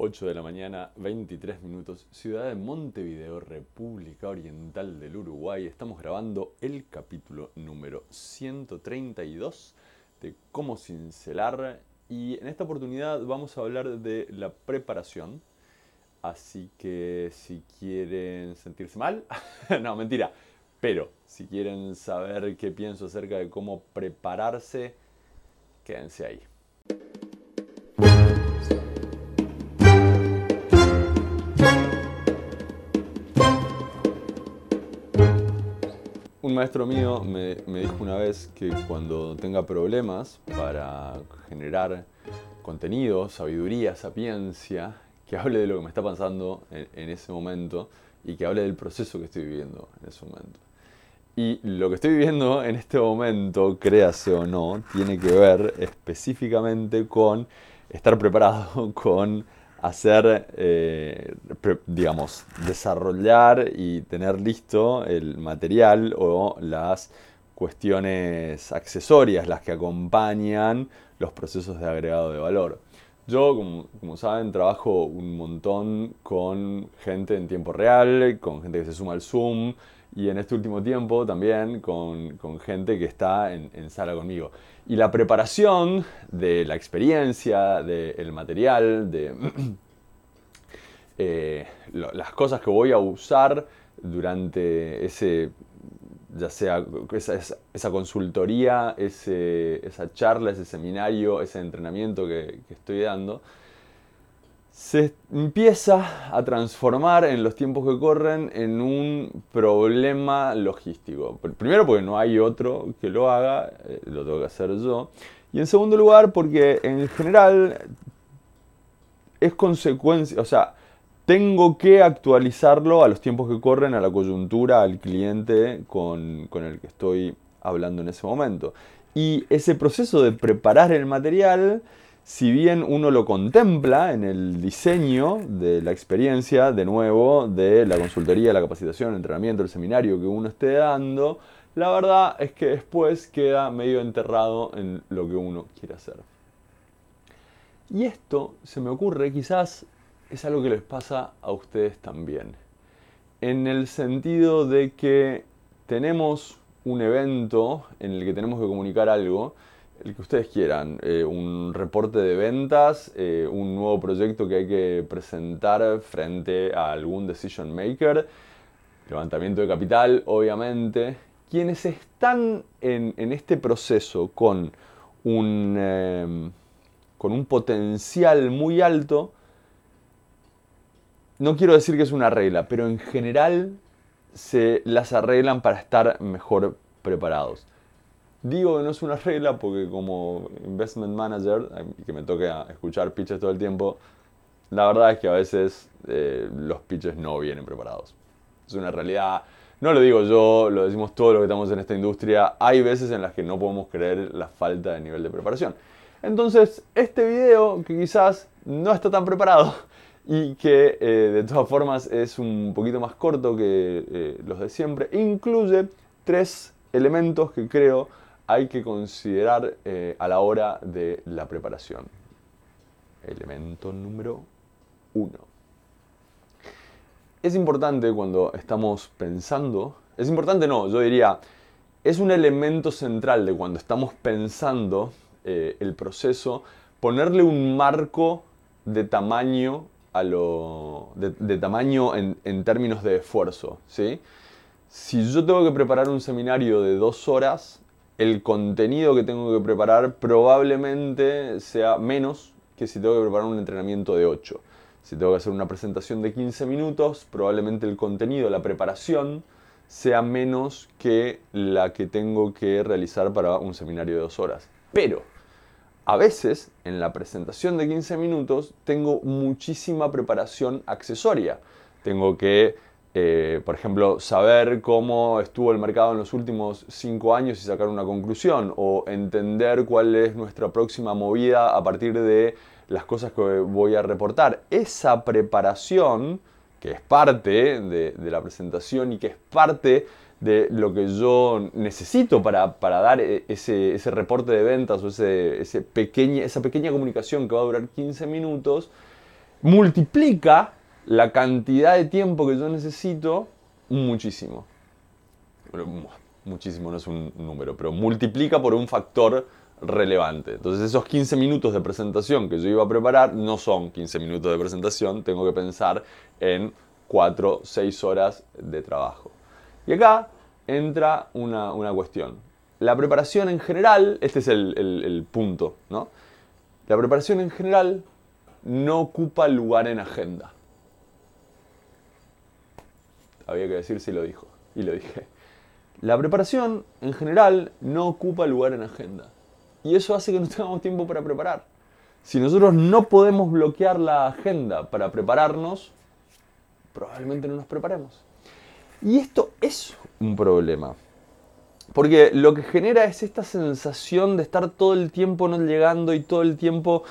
8 de la mañana, 23 minutos, ciudad de Montevideo, República Oriental del Uruguay. Estamos grabando el capítulo número 132 de Cómo cincelar y en esta oportunidad vamos a hablar de la preparación. Así que si quieren sentirse mal, no, mentira, pero si quieren saber qué pienso acerca de cómo prepararse, quédense ahí. Maestro mío me, dijo una vez que cuando tenga problemas para generar contenido, sabiduría, sapiencia, que hable de lo que me está pasando en, ese momento y que hable del proceso que estoy viviendo en ese momento. Y lo que estoy viviendo en este momento, créase o no, tiene que ver específicamente con estar preparado, con hacer, eh, digamos, desarrollar y tener listo el material o las cuestiones accesorias, las que acompañan los procesos de agregado de valor. Yo, como, como, saben, trabajo un montón con gente en tiempo real, con gente que se suma al Zoom y en este último tiempo también con, con gente que está en, sala conmigo. Y la preparación de la experiencia, del material, de eh, las cosas que voy a usar durante ese ya sea esa, esa consultoría, ese, esa charla, ese seminario, ese entrenamiento que, estoy dando, se empieza a transformar en los tiempos que corren en un problema logístico. Primero porque no hay otro que lo haga, eh, lo tengo que hacer yo. Y en segundo lugar porque en general es consecuencia, o sea, tengo que actualizarlo a los tiempos que corren, a la coyuntura, al cliente con, con, el que estoy hablando en ese momento. Y ese proceso de preparar el material, si bien uno lo contempla en el diseño de la experiencia, de nuevo, de la consultoría, la capacitación, el entrenamiento, el seminario que uno esté dando, la verdad es que después queda medio enterrado en lo que uno quiere hacer. Y esto se me ocurre quizás es algo que les pasa a ustedes también. En el sentido de que tenemos un evento en el que tenemos que comunicar algo, el que ustedes quieran, eh, un reporte de ventas, eh, un nuevo proyecto que hay que presentar frente a algún decision maker, levantamiento de capital, obviamente. Quienes están en, este proceso con un, eh, con un potencial muy alto, no quiero decir que es una regla, pero en general se las arreglan para estar mejor preparados. Digo que no es una regla porque como investment manager, que me toca escuchar pitches todo el tiempo, la verdad es que a veces eh, los pitches no vienen preparados. Es una realidad, no lo digo yo, lo decimos todos los que estamos en esta industria, hay veces en las que no podemos creer la falta de nivel de preparación. Entonces, este video, que quizás no está tan preparado, y que eh, de todas formas es un poquito más corto que eh, los de siempre. Incluye tres elementos que creo hay que considerar eh, a la hora de la preparación. Elemento número uno. Es importante cuando estamos pensando, es importante no, yo diría, es un elemento central de cuando estamos pensando el proceso, ponerle un marco de tamaño lo, de, tamaño en, términos de esfuerzo. ¿sí? Si yo tengo que preparar un seminario de dos horas, el contenido que tengo que preparar probablemente sea menos que si tengo que preparar un entrenamiento de 8. Si tengo que hacer una presentación de 15 minutos, probablemente el contenido, la preparación, sea menos que la que tengo que realizar para un seminario de dos horas. Pero a veces, en la presentación de 15 minutos, tengo muchísima preparación accesoria. Tengo que, eh, por ejemplo, saber cómo estuvo el mercado en los últimos 5 años y sacar una conclusión, o entender cuál es nuestra próxima movida a partir de las cosas que voy a reportar. Esa preparación, que es parte de, de la presentación y que es parte de lo que yo necesito para, dar e, ese, ese, reporte de ventas o ese, ese pequeña, esa pequeña comunicación que va a durar 15 minutos, multiplica la cantidad de tiempo que yo necesito muchísimo. muchísimo no es un número, pero multiplica por un factor relevante. Entonces esos 15 minutos de presentación que yo iba a preparar no son 15 minutos de presentación, tengo que pensar en 4, 6 horas de trabajo. Y acá entra una, cuestión. La preparación en general, este es el, el punto, ¿no? La preparación en general no ocupa lugar en agenda. Había que decir si lo dijo, y lo dije. La preparación en general no ocupa lugar en agenda. Y eso hace que no tengamos tiempo para preparar. Si nosotros no podemos bloquear la agenda para prepararnos, probablemente no nos preparemos. Y esto es un problema. Porque lo que genera es esta sensación de estar todo el tiempo no llegando y todo el tiempo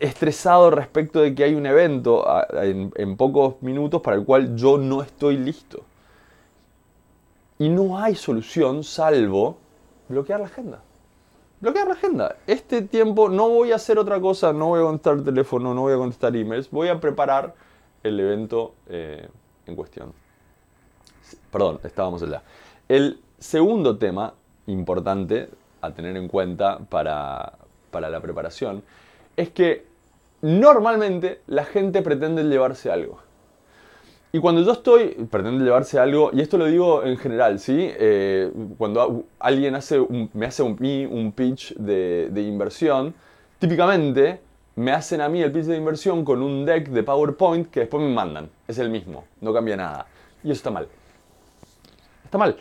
estresado respecto de que hay un evento en, pocos minutos para el cual yo no estoy listo. Y no hay solución salvo bloquear la agenda. Bloquear la agenda. Este tiempo no voy a hacer otra cosa, no voy a contestar el teléfono, no voy a contestar emails, voy a preparar el evento eh, en cuestión. Perdón, estábamos allá. El segundo tema importante a tener en cuenta para, para la preparación es que normalmente la gente pretende llevarse algo. Y cuando yo estoy, pretende llevarse algo, y esto lo digo en general, ¿sí? Eh, cuando alguien hace me hace un, un pitch de, de, inversión, típicamente me hacen a mí el pitch de inversión con un deck de PowerPoint que después me mandan. Es el mismo, no cambia nada. Y eso está mal. Está mal.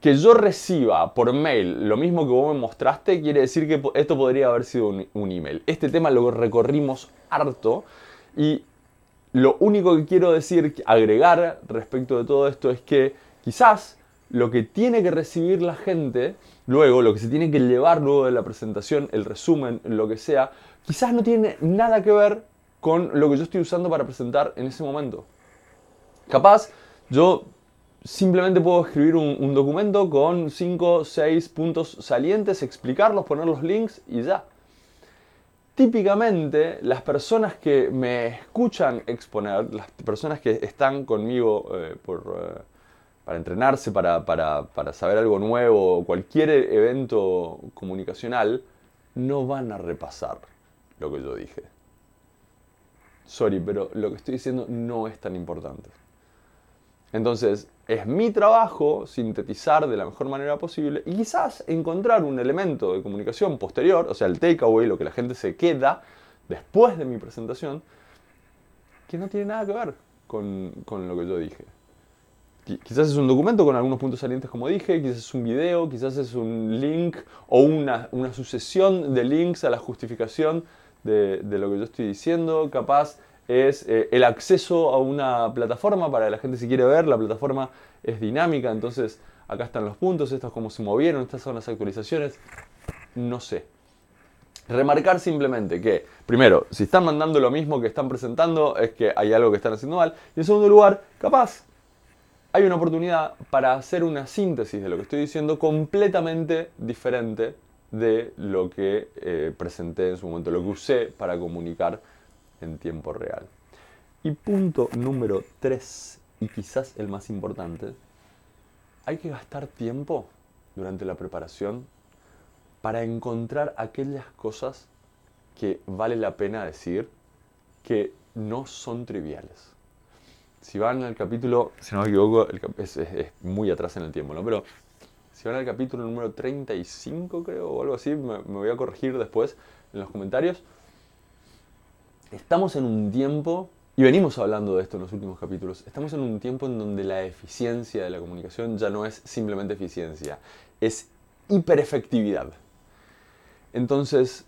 Que yo reciba por mail lo mismo que vos me mostraste quiere decir que esto podría haber sido un, email. Este tema lo recorrimos harto y lo único que quiero decir, agregar respecto de todo esto es que quizás lo que tiene que recibir la gente luego, lo que se tiene que llevar luego de la presentación, el resumen, lo que sea, quizás no tiene nada que ver con lo que yo estoy usando para presentar en ese momento. Capaz, yo simplemente puedo escribir un, documento con 5 o 6 puntos salientes, explicarlos, poner los links y ya típicamente las personas que me escuchan exponer, las personas que están conmigo eh, eh, para entrenarse, para, para, saber algo nuevo, cualquier evento comunicacional, no van a repasar lo que yo dije. Sorry, pero lo que estoy diciendo no es tan importante. Entonces, es mi trabajo sintetizar de la mejor manera posible y quizás encontrar un elemento de comunicación posterior, o sea, el takeaway, lo que la gente se queda después de mi presentación, que no tiene nada que ver con, lo que yo dije. Quizás es un documento con algunos puntos salientes como dije, quizás es un video, quizás es un link o una, sucesión de links a la justificación de, de lo que yo estoy diciendo, capaz es eh, el acceso a una plataforma para la gente si quiere ver, la plataforma es dinámica, entonces acá están los puntos, estos cómo se movieron, estas son las actualizaciones, no sé. Remarcar simplemente que, primero, si están mandando lo mismo que están presentando, es que hay algo que están haciendo mal. Y en segundo lugar, capaz, hay una oportunidad para hacer una síntesis de lo que estoy diciendo completamente diferente de lo que eh, presenté en su momento, lo que usé para comunicar en tiempo real. Y punto número 3, y quizás el más importante, hay que gastar tiempo durante la preparación para encontrar aquellas cosas que vale la pena decir que no son triviales. Si van al capítulo, si no me equivoco, es, muy atrás en el tiempo, ¿no? Pero si van al capítulo número 35, creo, o algo así, me voy a corregir después en los comentarios estamos en un tiempo, y venimos hablando de esto en los últimos capítulos, estamos en un tiempo en donde la eficiencia de la comunicación ya no es simplemente eficiencia, es hiperefectividad. Entonces,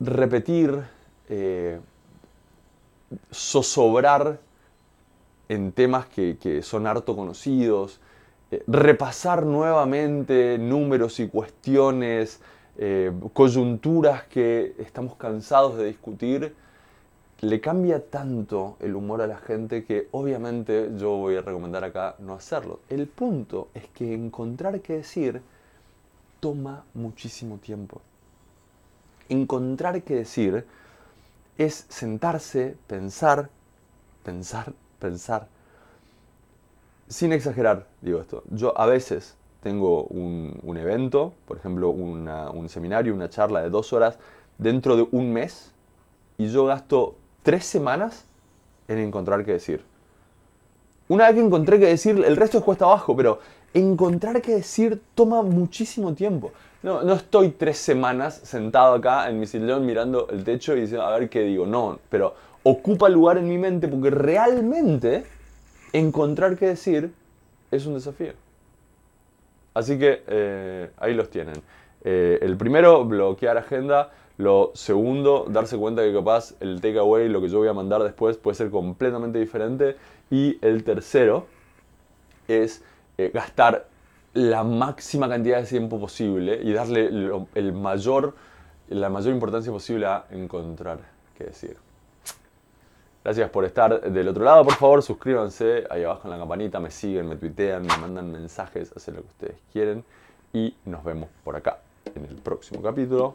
repetir, eh, zozobrar en temas que, son harto conocidos, eh, repasar nuevamente números y cuestiones, eh, coyunturas que estamos cansados de discutir, le cambia tanto el humor a la gente que obviamente yo voy a recomendar acá no hacerlo. El punto es que encontrar qué decir toma muchísimo tiempo. Encontrar qué decir es sentarse, pensar, pensar, pensar. Sin exagerar, digo esto. Yo a veces tengo un, evento, por ejemplo, un seminario, una charla de dos horas dentro de un mes y yo gasto tres semanas en encontrar qué decir. Una vez que encontré qué decir, el resto es cuesta abajo, pero encontrar qué decir toma muchísimo tiempo. No, no estoy tres semanas sentado acá en mi sillón mirando el techo y diciendo a ver qué digo. No, pero ocupa lugar en mi mente porque realmente encontrar qué decir es un desafío. Así que eh, ahí los tienen. Eh, el primero, bloquear agenda. Lo segundo, darse cuenta que capaz el takeaway, lo que yo voy a mandar después, puede ser completamente diferente. Y el tercero es eh, gastar la máxima cantidad de tiempo posible y darle el mayor, la mayor importancia posible a encontrar qué decir. Gracias por estar del otro lado. Por favor, suscríbanse ahí abajo en la campanita, me siguen, me tuitean, me mandan mensajes, hacen lo que ustedes quieren. Y nos vemos por acá en el próximo capítulo.